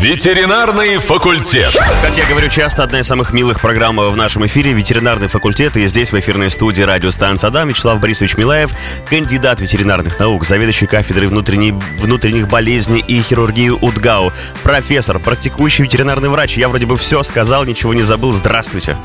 Ветеринарный факультет. Как я говорю часто, одна из самых милых программ в нашем эфире «Ветеринарный факультет». И здесь в эфирной студии радиостанции «Адам» Вячеслав Борисович Милаев, кандидат ветеринарных наук, заведующий кафедрой внутренней, внутренних болезней и хирургии УДГАУ, профессор, практикующий ветеринарный врач. Я вроде бы все сказал, ничего не забыл. Здравствуйте.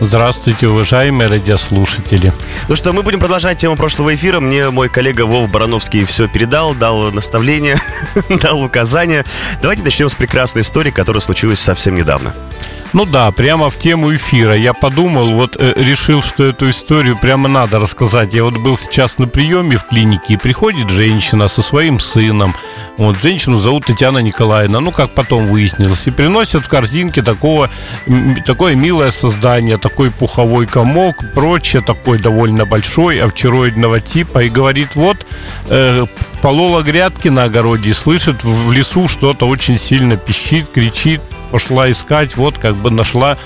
Здравствуйте, уважаемые радиослушатели. Ну что, мы будем продолжать тему прошлого эфира. Мне мой коллега Вов Барановский все передал, дал наставление, дал указания. Давайте начнем с прекрасной истории, которая случилась совсем недавно. Ну да, прямо в тему эфира. Я подумал, вот э, решил, что эту историю прямо надо рассказать. Я вот был сейчас на приеме в клинике, и приходит женщина со своим сыном. Вот, женщину зовут Татьяна Николаевна, ну, как потом выяснилось. И приносят в корзинке такого, такое милое создание, такой пуховой комок, прочее, такой довольно большой, овчароидного типа. И говорит, вот, э, полола грядки на огороде слышит в лесу что-то очень сильно пищит, кричит, пошла искать, вот как бы нашла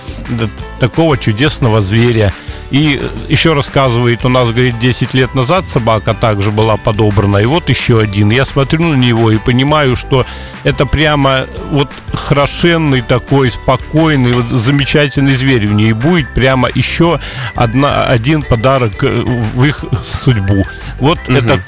такого чудесного зверя. И еще рассказывает, у нас, говорит, 10 лет назад собака также была подобрана, и вот еще один. Я смотрю на него и понимаю, что это прямо вот хорошенный такой, спокойный, вот замечательный зверь в ней будет прямо еще одна, один подарок в их судьбу. Вот угу. это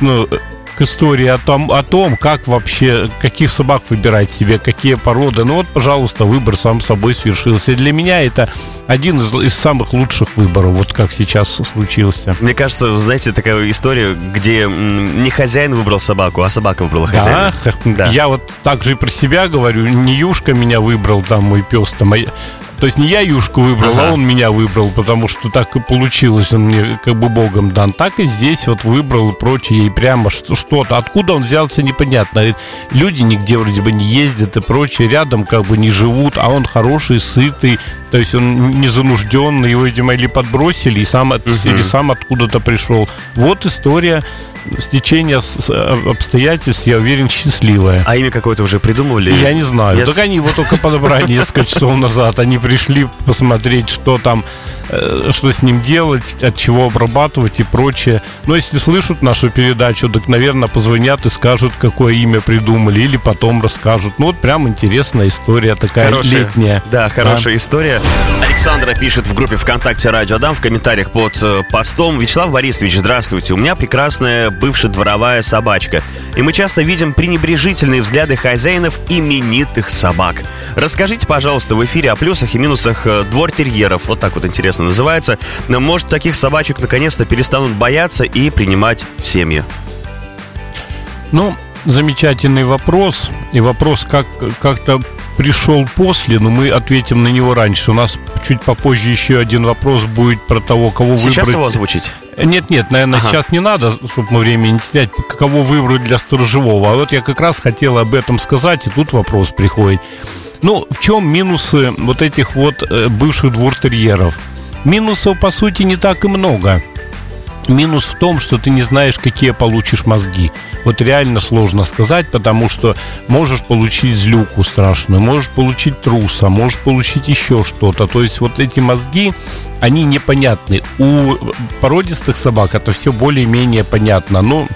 ну, к истории о том, о том, как вообще, каких собак выбирать себе, какие породы. Ну вот, пожалуйста, выбор сам собой свершился. И для меня это один из, из самых лучших выборов, вот как сейчас случился. Мне кажется, знаете, такая история, где не хозяин выбрал собаку, а собака выбрала хозяина. Да, да. я вот так же и про себя говорю, не Юшка меня выбрал, там мой пес, там, а то есть не я Юшку выбрал, а ага. а он меня выбрал, потому что так и получилось, он мне как бы богом дан. Так и здесь вот выбрал и прочее, и прямо что-то. Откуда он взялся, непонятно. Люди нигде вроде бы не ездят и прочее, рядом как бы не живут, а он хороший, сытый, то есть он не занужденный, его, видимо, или подбросили, и сам, угу. или сам откуда-то пришел. Вот история стечение э, обстоятельств, я уверен, счастливое. А имя какое-то уже придумывали? Я не знаю. Нет? Так они его только подобрали несколько часов назад. Они пришли посмотреть, что там, э, что с ним делать, от чего обрабатывать и прочее. Но если слышат нашу передачу, так, наверное, позвонят и скажут, какое имя придумали, или потом расскажут. Ну вот прям интересная история такая хорошая, летняя. Да, хорошая да. история. Александра пишет в группе ВКонтакте Радио Дам в комментариях под э, постом. Вячеслав Борисович, здравствуйте. У меня прекрасная бывшая дворовая собачка. И мы часто видим пренебрежительные взгляды хозяинов именитых собак. Расскажите, пожалуйста, в эфире о плюсах и минусах э, двор-терьеров. Вот так вот интересно называется. Может, таких собачек наконец-то перестанут бояться и принимать в семьи? Ну, замечательный вопрос. И вопрос как, как-то пришел после, но мы ответим на него раньше. У нас чуть попозже еще один вопрос будет про того, кого Сейчас выбрать. Сейчас его озвучить? Нет, нет, наверное, ага. сейчас не надо, чтобы мы времени не терять, кого выбрать для сторожевого. А вот я как раз хотел об этом сказать, и тут вопрос приходит. Ну, в чем минусы вот этих вот э, бывших двуртерьеров? Минусов, по сути, не так и много. Минус в том, что ты не знаешь, какие получишь мозги. Вот реально сложно сказать, потому что можешь получить злюку страшную, можешь получить труса, можешь получить еще что-то. То есть вот эти мозги, они непонятны. У породистых собак это все более-менее понятно. Но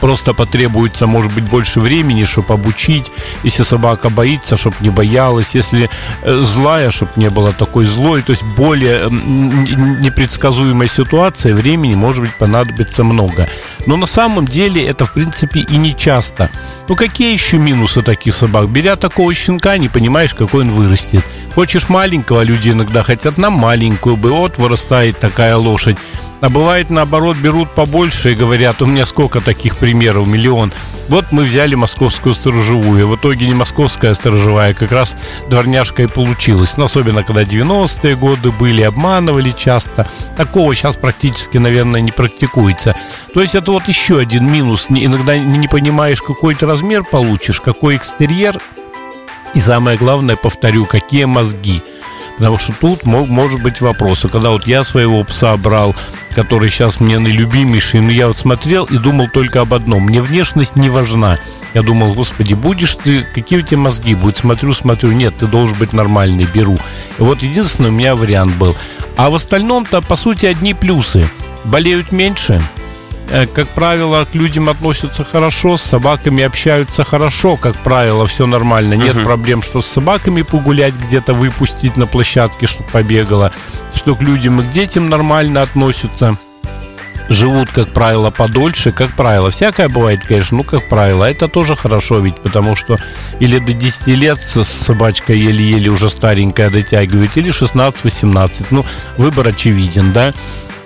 просто потребуется, может быть, больше времени, чтобы обучить. Если собака боится, чтобы не боялась. Если э, злая, чтобы не было такой злой. То есть более непредсказуемой ситуации времени, может быть, понадобится много. Но на самом деле это, в принципе, и не часто. Ну, какие еще минусы таких собак? Беря такого щенка, не понимаешь, какой он вырастет. Хочешь маленького, люди иногда хотят на маленькую бы. Вот вырастает такая лошадь. А бывает наоборот, берут побольше и говорят, у меня сколько таких примеров, миллион. Вот мы взяли московскую сторожевую. В итоге не московская сторожевая, как раз дворняжка и получилась. Но особенно, когда 90-е годы были, обманывали часто. Такого сейчас практически, наверное, не практикуется. То есть это вот еще один минус. Иногда не понимаешь, какой ты размер получишь, какой экстерьер. И самое главное, повторю, какие мозги. Потому что тут мог, может быть вопрос. когда вот я своего пса брал, который сейчас мне наилюбимейший, но я вот смотрел и думал только об одном. Мне внешность не важна. Я думал, господи, будешь ты, какие у тебя мозги будут? Смотрю, смотрю, нет, ты должен быть нормальный, беру. И вот единственный у меня вариант был. А в остальном-то, по сути, одни плюсы. Болеют меньше, как правило, к людям относятся хорошо, с собаками общаются хорошо, как правило, все нормально. Нет uh-huh. проблем, что с собаками погулять где-то, выпустить на площадке, чтобы побегала, что к людям и к детям нормально относятся живут, как правило, подольше, как правило. Всякое бывает, конечно, ну, как правило. Это тоже хорошо ведь, потому что или до 10 лет собачка еле-еле уже старенькая дотягивает, или 16-18. Ну, выбор очевиден, да.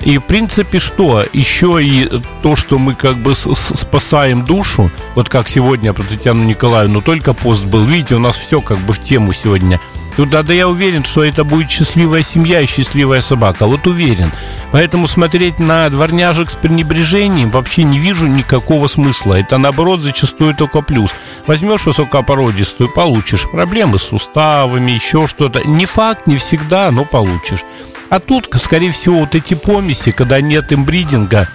И, в принципе, что? Еще и то, что мы как бы спасаем душу, вот как сегодня про Татьяну Николаевну, только пост был. Видите, у нас все как бы в тему сегодня – ну да, да я уверен, что это будет счастливая семья и счастливая собака. Вот уверен. Поэтому смотреть на дворняжек с пренебрежением вообще не вижу никакого смысла. Это наоборот зачастую только плюс. Возьмешь высокопородистую, получишь проблемы с суставами, еще что-то. Не факт, не всегда, но получишь. А тут, скорее всего, вот эти помеси, когда нет имбридинга,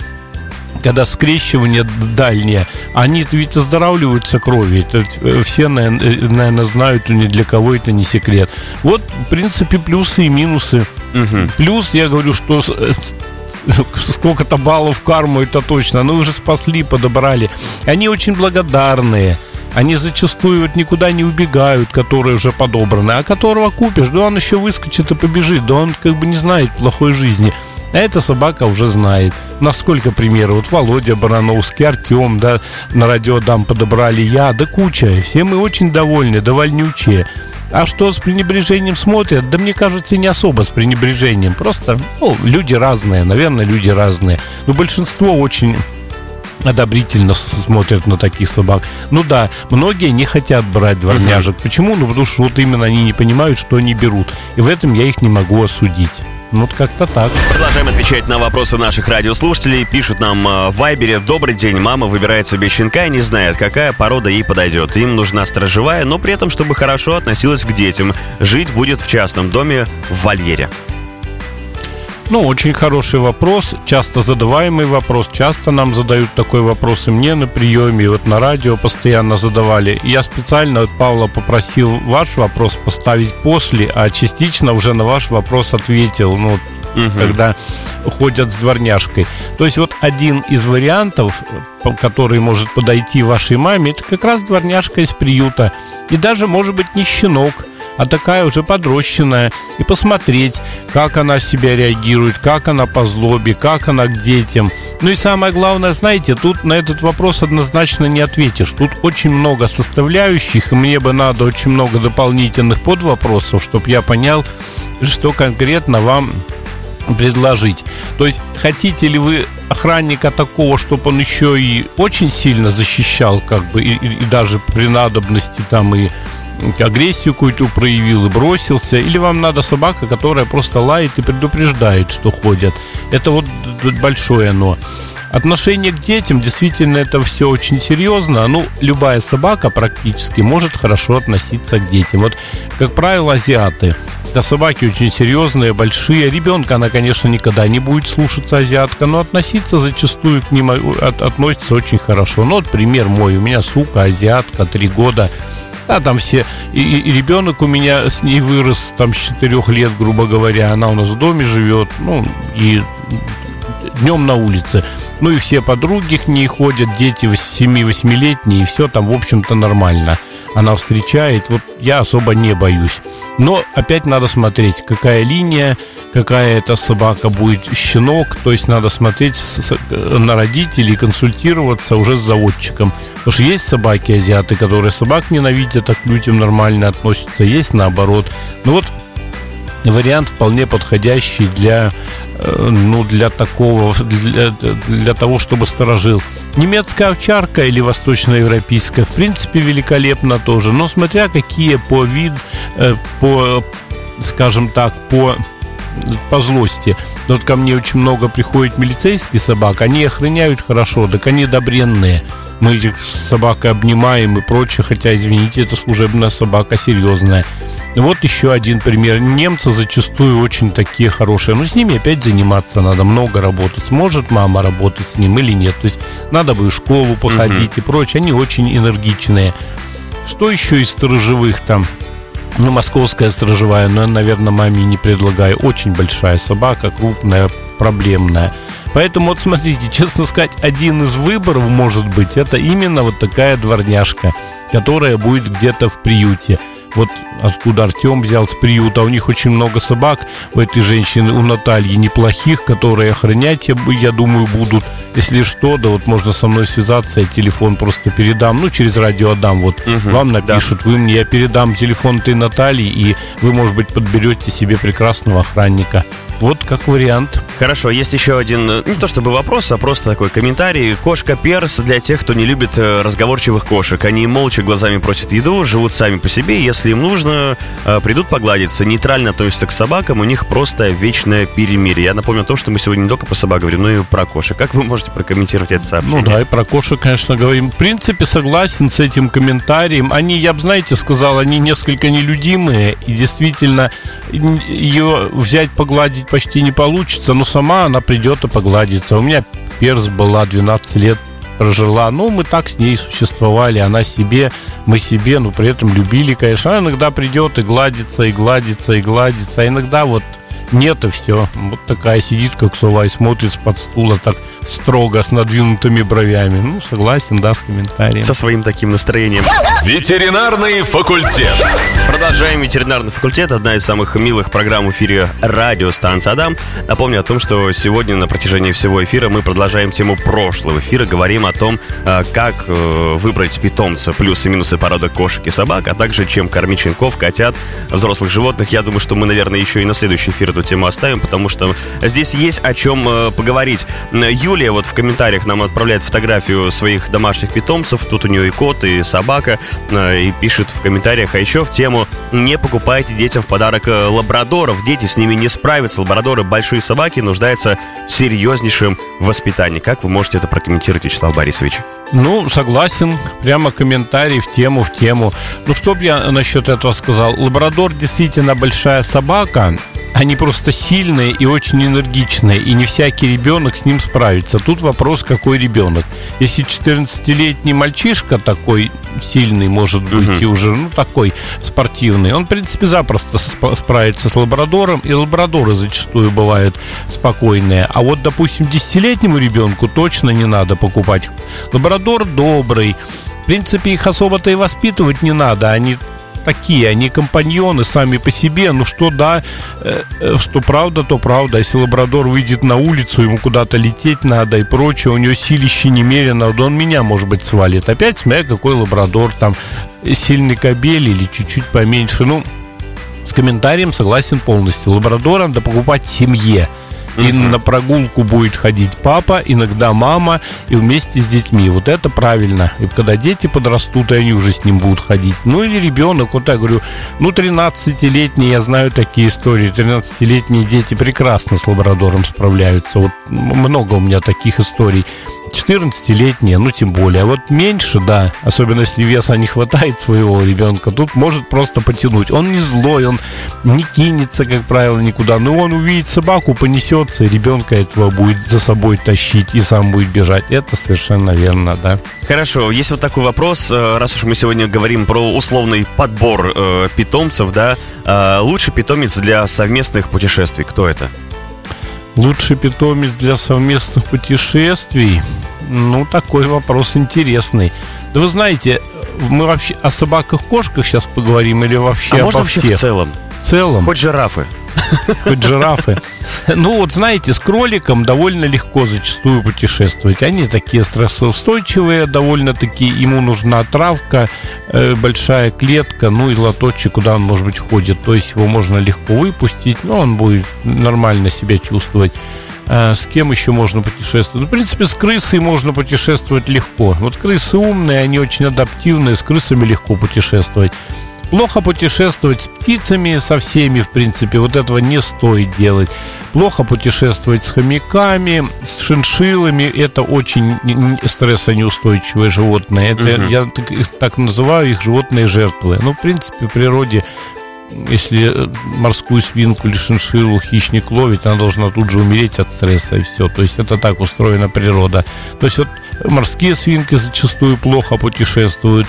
когда скрещивание дальнее, они ведь оздоравливаются кровью. Это э, все, наверное, знают, ни для кого это не секрет. Вот, в принципе, плюсы и минусы. Угу. Плюс, я говорю, что э, сколько-то баллов карму, это точно. Ну, уже спасли, подобрали. Они очень благодарные. Они зачастую вот никуда не убегают, которые уже подобраны. А которого купишь, да он еще выскочит и побежит. Да он как бы не знает плохой жизни. А эта собака уже знает. Насколько примеров. Вот Володя Барановский, Артем, да, на радиодам подобрали я, да куча. Все мы очень довольны, довольнючие. А что с пренебрежением смотрят? Да мне кажется, не особо с пренебрежением. Просто, ну, люди разные, наверное, люди разные. Но большинство очень одобрительно смотрят на таких собак. Ну да, многие не хотят брать дворняжек. Угу. Почему? Ну потому что вот именно они не понимают, что они берут. И в этом я их не могу осудить. Ну, вот как-то так. Продолжаем отвечать на вопросы наших радиослушателей. Пишут нам э, в Вайбере. Добрый день, мама выбирает себе щенка и не знает, какая порода ей подойдет. Им нужна стражевая, но при этом, чтобы хорошо относилась к детям. Жить будет в частном доме в вольере. Ну, очень хороший вопрос, часто задаваемый вопрос. Часто нам задают такой вопрос и мне на приеме, и вот на радио постоянно задавали. я специально от Павла попросил ваш вопрос поставить после, а частично уже на ваш вопрос ответил. Ну, угу. когда ходят с дворняжкой. То есть вот один из вариантов, который может подойти вашей маме, это как раз дворняжка из приюта. И даже, может быть, не щенок, а такая уже подрощенная, и посмотреть, как она себя реагирует, как она по злобе, как она к детям. Ну и самое главное, знаете, тут на этот вопрос однозначно не ответишь. Тут очень много составляющих, и мне бы надо очень много дополнительных подвопросов, чтобы я понял, что конкретно вам предложить. То есть, хотите ли вы охранника такого, чтобы он еще и очень сильно защищал, как бы, и, и даже при надобности там и агрессию какую-то проявил и бросился, или вам надо собака, которая просто лает и предупреждает, что ходят. Это вот большое но. Отношение к детям, действительно, это все очень серьезно. Ну, любая собака практически может хорошо относиться к детям. Вот, как правило, азиаты. Да, собаки очень серьезные, большие. Ребенка она, конечно, никогда не будет слушаться азиатка, но относиться зачастую к ним от, относится очень хорошо. Ну, вот пример мой. У меня сука азиатка, три года. А там все... И, и ребенок у меня с ней вырос там с 4 лет, грубо говоря. Она у нас в доме живет. Ну, и днем на улице. Ну и все подруги к ней ходят, дети 7-8-летние, и все там, в общем-то, нормально. Она встречает, вот я особо не боюсь. Но опять надо смотреть, какая линия, какая это собака будет щенок, то есть надо смотреть на родителей, консультироваться уже с заводчиком. Потому что есть собаки азиаты, которые собак ненавидят, а к людям нормально относятся, есть наоборот. Ну вот вариант вполне подходящий для, э, ну, для такого, для, для того, чтобы сторожил. Немецкая овчарка или восточноевропейская, в принципе, великолепно тоже, но смотря какие по вид, э, по, скажем так, по по злости. Вот ко мне очень много приходит милицейских собак, они охраняют хорошо, так они добренные. Мы этих собак обнимаем и прочее, хотя, извините, это служебная собака серьезная. Вот еще один пример. Немцы зачастую очень такие хорошие. Но с ними опять заниматься надо, много работать. Сможет мама работать с ним или нет. То есть надо бы в школу походить угу. и прочее. Они очень энергичные. Что еще из сторожевых там? Ну, московская сторожевая, но, наверное, маме не предлагаю. Очень большая собака, крупная, проблемная. Поэтому вот смотрите, честно сказать, один из выборов может быть это именно вот такая дворняжка, которая будет где-то в приюте вот откуда Артем взял с приюта. У них очень много собак у этой женщины, у Натальи неплохих, которые охранять, я думаю, будут. Если что, да вот можно со мной связаться, я телефон просто передам, ну, через радио отдам. Вот угу, вам напишут, да. вы мне, я передам телефон этой Натальи, и вы, может быть, подберете себе прекрасного охранника. Вот как вариант. Хорошо, есть еще один, э, не то чтобы вопрос, а просто такой комментарий. Кошка перс для тех, кто не любит э, разговорчивых кошек. Они молча глазами просят еду, живут сами по себе. Если им нужно, э, придут погладиться. Нейтрально относятся к собакам, у них просто вечное перемирие. Я напомню то, что мы сегодня не только про собак говорим, но и про кошек. Как вы можете прокомментировать это сообщение? Ну да, и про кошек, конечно, говорим. В принципе, согласен с этим комментарием. Они, я бы, знаете, сказал, они несколько нелюдимые. И действительно, ее взять, погладить почти не получится, но сама она придет и погладится. У меня перс была 12 лет прожила. Ну, мы так с ней существовали, она себе, мы себе, но при этом любили, конечно. Она иногда придет и гладится, и гладится, и гладится. А иногда вот нет, и все. Вот такая сидит, как сова, и смотрит с под стула так строго, с надвинутыми бровями. Ну, согласен, да, с комментарием. Со своим таким настроением. Ветеринарный факультет. Продолжаем ветеринарный факультет. Одна из самых милых программ в эфире радиостанции Адам. Напомню о том, что сегодня на протяжении всего эфира мы продолжаем тему прошлого эфира. Говорим о том, э, как э, выбрать питомца, плюсы и минусы породы кошек и собак, а также чем кормить щенков, котят, взрослых животных. Я думаю, что мы, наверное, еще и на следующий эфир эту тему оставим, потому что здесь есть о чем э, поговорить. Юлия вот в комментариях нам отправляет фотографию своих домашних питомцев. Тут у нее и кот, и собака. Э, и пишет в комментариях, а еще в тему «Не покупайте детям в подарок э, лабрадоров. Дети с ними не справятся. Лабрадоры большие собаки нуждаются в серьезнейшем воспитании». Как вы можете это прокомментировать, Вячеслав Борисович? Ну, согласен. Прямо комментарий в тему, в тему. Ну, что бы я насчет этого сказал? Лабрадор действительно большая собака, они просто сильные и очень энергичные, и не всякий ребенок с ним справится. Тут вопрос, какой ребенок. Если 14-летний мальчишка такой сильный, может быть, угу. и уже, ну, такой спортивный, он, в принципе, запросто справится с лабрадором, и лабрадоры зачастую бывают спокойные. А вот, допустим, 10-летнему ребенку точно не надо покупать. Лабрадор добрый, в принципе, их особо-то и воспитывать не надо. Они такие, они компаньоны сами по себе. Ну что да, э, э, что правда, то правда. Если лабрадор выйдет на улицу, ему куда-то лететь надо и прочее, у него силище немерено, да он меня, может быть, свалит. Опять смотря какой лабрадор, там сильный кобель или чуть-чуть поменьше. Ну, с комментарием согласен полностью. Лабрадора надо покупать семье. И на прогулку будет ходить папа, иногда мама, и вместе с детьми. Вот это правильно. И когда дети подрастут, и они уже с ним будут ходить. Ну или ребенок, вот я говорю, ну 13-летние, я знаю такие истории, 13-летние дети прекрасно с лабрадором справляются. Вот много у меня таких историй. 14-летние, ну тем более. А вот меньше, да, особенно если веса не хватает своего ребенка, тут может просто потянуть. Он не злой, он не кинется, как правило, никуда. Но он увидит собаку, понесется, и ребенка этого будет за собой тащить и сам будет бежать. Это совершенно верно, да. Хорошо, есть вот такой вопрос, э, раз уж мы сегодня говорим про условный подбор э, питомцев, да, э, лучший питомец для совместных путешествий, кто это? Лучший питомец для совместных путешествий? Ну, такой вопрос интересный. Да вы знаете, мы вообще о собаках-кошках сейчас поговорим или вообще а обо можно всех? вообще в целом? В целом. Хоть жирафы. Хоть жирафы. Ну вот знаете, с кроликом довольно легко зачастую путешествовать. Они такие стрессоустойчивые, довольно-таки ему нужна травка, э, большая клетка, ну и лоточек, куда он, может быть, входит. То есть его можно легко выпустить, но он будет нормально себя чувствовать. А с кем еще можно путешествовать? Ну, в принципе, с крысой можно путешествовать легко. Вот крысы умные, они очень адаптивные, с крысами легко путешествовать. Плохо путешествовать с птицами, со всеми, в принципе, вот этого не стоит делать. Плохо путешествовать с хомяками, с шиншиллами. Это очень стрессонеустойчивые животные. Это, угу. Я так, так называю их животные жертвы. Ну, в принципе, в природе если морскую свинку или шиншиллу хищник ловит, она должна тут же умереть от стресса и все. То есть это так устроена природа. То есть вот морские свинки зачастую плохо путешествуют.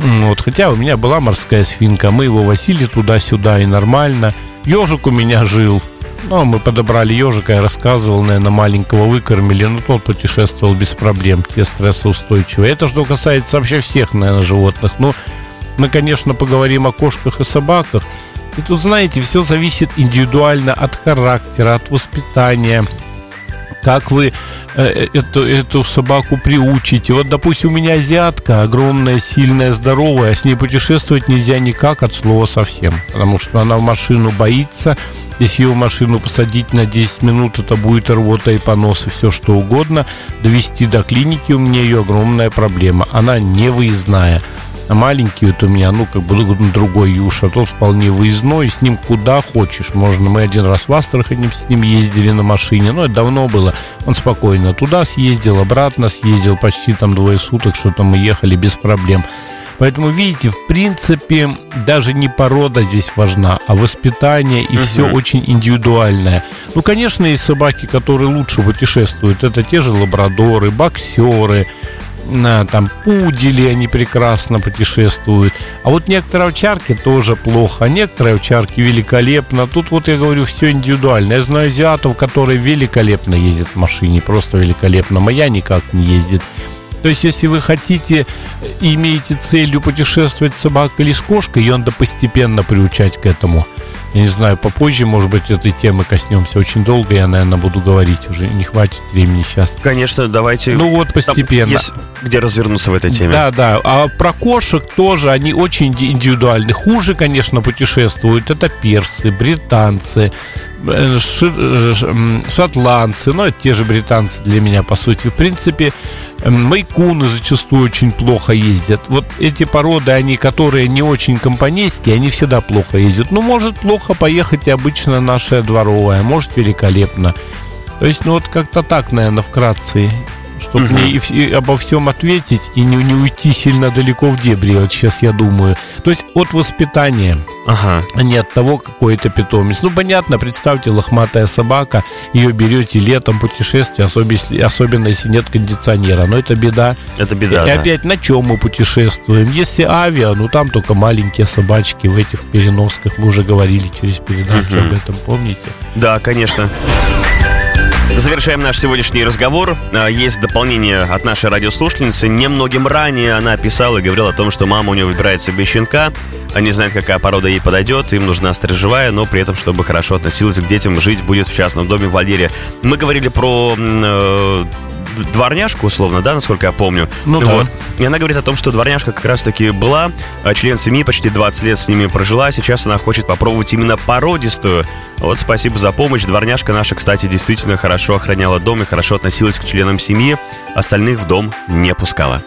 Вот, хотя у меня была морская свинка, мы его возили туда-сюда и нормально. Ежик у меня жил, Ну, мы подобрали ежика, я рассказывал, наверное, маленького выкормили, но тот путешествовал без проблем, те стрессоустойчивые. Это что касается вообще всех, наверное, животных. Ну, мы, конечно, поговорим о кошках и собаках. И тут, знаете, все зависит индивидуально от характера, от воспитания, как вы э, эту, эту собаку приучите. Вот, допустим, у меня азиатка, огромная, сильная, здоровая, с ней путешествовать нельзя никак от слова совсем, потому что она в машину боится. Если ее в машину посадить на 10 минут, это будет рвота и понос и все что угодно. Довести до клиники у меня ее огромная проблема. Она не выездная. А маленький вот у меня, ну, как бы другой Юша, тот вполне выездной, с ним куда хочешь. Можно, мы один раз в Астрахани с ним ездили на машине, но это давно было. Он спокойно туда съездил, обратно съездил, почти там двое суток, что-то мы ехали без проблем. Поэтому, видите, в принципе, даже не порода здесь важна, а воспитание и угу. все очень индивидуальное. Ну, конечно, есть собаки, которые лучше путешествуют. Это те же лабрадоры, боксеры, там пудели, они прекрасно путешествуют. А вот некоторые овчарки тоже плохо, а некоторые овчарки великолепно. Тут вот я говорю, все индивидуально. Я знаю азиатов, которые великолепно ездят в машине, просто великолепно. Моя никак не ездит. То есть, если вы хотите и имеете целью путешествовать с собакой или с кошкой, ее надо постепенно приучать к этому. Я не знаю, попозже, может быть, этой темы коснемся. Очень долго я, наверное, буду говорить уже. Не хватит времени сейчас. Конечно, давайте. Ну вот постепенно. Там есть где развернуться в этой теме. Да, да. А про кошек тоже они очень индивидуальны. Хуже, конечно, путешествуют. Это персы, британцы, э, э, шотландцы. Ну, это те же британцы для меня, по сути. В принципе, майкуны зачастую очень плохо ездят. Вот эти породы, они, которые не очень компанейские, они всегда плохо ездят. Ну, может плохо поехать и обычно наша дворовая, может великолепно. То есть, ну вот как-то так, наверное, вкратце чтобы угу. мне и, и обо всем ответить и не, не уйти сильно далеко в дебри, вот сейчас я думаю. То есть от воспитания, ага. а не от того, какой это питомец. Ну, понятно, представьте, лохматая собака, ее берете летом путешествие, особенно, особенно если нет кондиционера. Но это беда. Это беда. И да. опять, на чем мы путешествуем? Если авиа, ну там только маленькие собачки в этих переносках. Мы уже говорили через передачу угу. об этом, помните? Да, конечно. Завершаем наш сегодняшний разговор. А, есть дополнение от нашей радиослушательницы. Немногим ранее она писала и говорила о том, что мама у нее выбирает себе щенка. Они знают, какая порода ей подойдет. Им нужна стрижевая, но при этом, чтобы хорошо относилась к детям, жить будет в частном доме в Валере. Мы говорили про э, дворняжку, условно, да, насколько я помню. Ну вот. да. И она говорит о том, что дворняжка как раз-таки была, а член семьи почти 20 лет с ними прожила, а сейчас она хочет попробовать именно породистую. Вот спасибо за помощь. Дворняжка наша, кстати, действительно хорошо охраняла дом и хорошо относилась к членам семьи. Остальных в дом не пускала.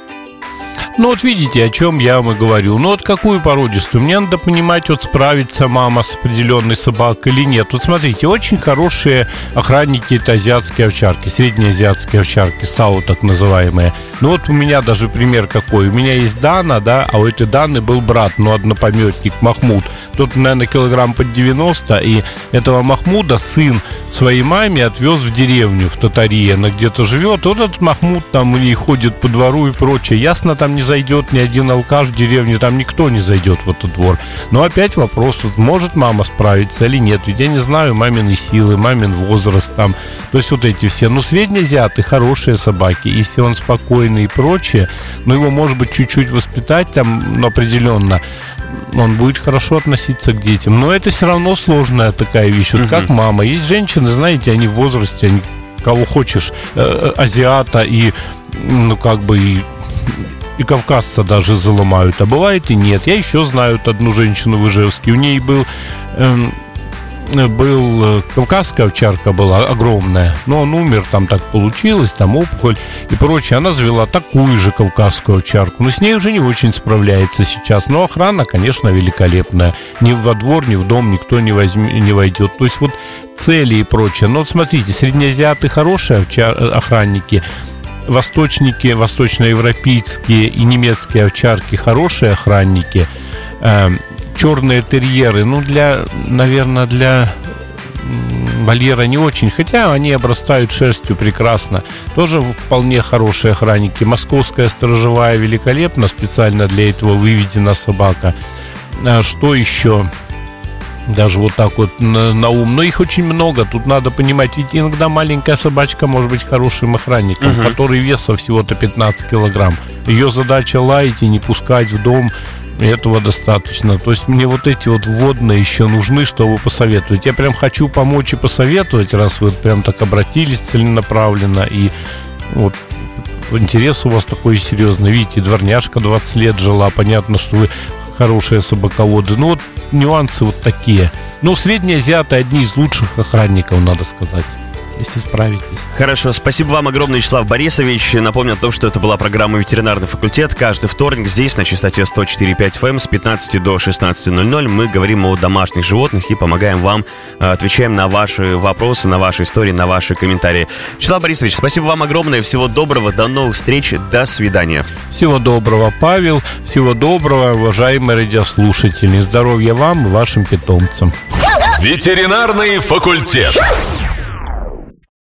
Ну вот видите, о чем я вам и говорю. Ну вот какую породистую? Мне надо понимать, вот справится мама с определенной собакой или нет. Вот смотрите, очень хорошие охранники это азиатские овчарки, среднеазиатские овчарки, САУ так называемые. Ну вот у меня даже пример какой. У меня есть Дана, да, а у этой Даны был брат, ну однопометник Махмуд. Тот, наверное, килограмм под 90, и этого Махмуда сын своей маме отвез в деревню, в Татарии, она где-то живет. Вот этот Махмуд там у ней ходит по двору и прочее. Ясно, там не зайдет ни один алкаш в деревню, там никто не зайдет в этот двор. Но опять вопрос, вот, может мама справиться или нет. Ведь я не знаю мамины силы, мамин возраст там. То есть вот эти все. Ну, среднеазиаты, хорошие собаки. Если он спокойный и прочее, но его, может быть, чуть-чуть воспитать там ну, определенно он будет хорошо относиться к детям. Но это все равно сложная такая вещь. Вот угу. как мама. Есть женщины, знаете, они в возрасте, они кого хочешь, э, э азиата и ну как бы и и кавказца даже заломают, а бывает и нет. Я еще знаю одну женщину в Ижевске, у ней был эм, был э, кавказская овчарка была огромная, но он умер, там так получилось, там опухоль и прочее. Она завела такую же кавказскую овчарку, но с ней уже не очень справляется сейчас. Но охрана, конечно, великолепная. Ни во двор, ни в дом никто не, возьми, не войдет. То есть вот цели и прочее. Но смотрите, среднеазиаты хорошие овчар, э, охранники, восточники, восточноевропейские и немецкие овчарки хорошие охранники, э, черные терьеры, ну, для, наверное, для вольера не очень, хотя они обрастают шерстью прекрасно. Тоже вполне хорошие охранники. Московская сторожевая великолепна, специально для этого выведена собака. А что еще? Даже вот так вот на, на ум. Но их очень много. Тут надо понимать, ведь иногда маленькая собачка может быть хорошим охранником, угу. который весом всего-то 15 килограмм. Ее задача лаять и не пускать в дом этого достаточно. То есть мне вот эти вот вводные еще нужны, чтобы посоветовать. Я прям хочу помочь и посоветовать, раз вы прям так обратились целенаправленно. И вот интерес у вас такой серьезный. Видите, дворняжка 20 лет жила. Понятно, что вы хорошие собаководы. Ну вот нюансы вот такие. Но средние азиаты одни из лучших охранников, надо сказать если справитесь. Хорошо, спасибо вам огромное, Вячеслав Борисович. Напомню о том, что это была программа «Ветеринарный факультет». Каждый вторник здесь на частоте 104.5 FM с 15 до 16.00 мы говорим о домашних животных и помогаем вам, э, отвечаем на ваши вопросы, на ваши истории, на ваши комментарии. Вячеслав Борисович, спасибо вам огромное, всего доброго, до новых встреч, до свидания. Всего доброго, Павел, всего доброго, уважаемые радиослушатели. Здоровья вам и вашим питомцам. Ветеринарный факультет.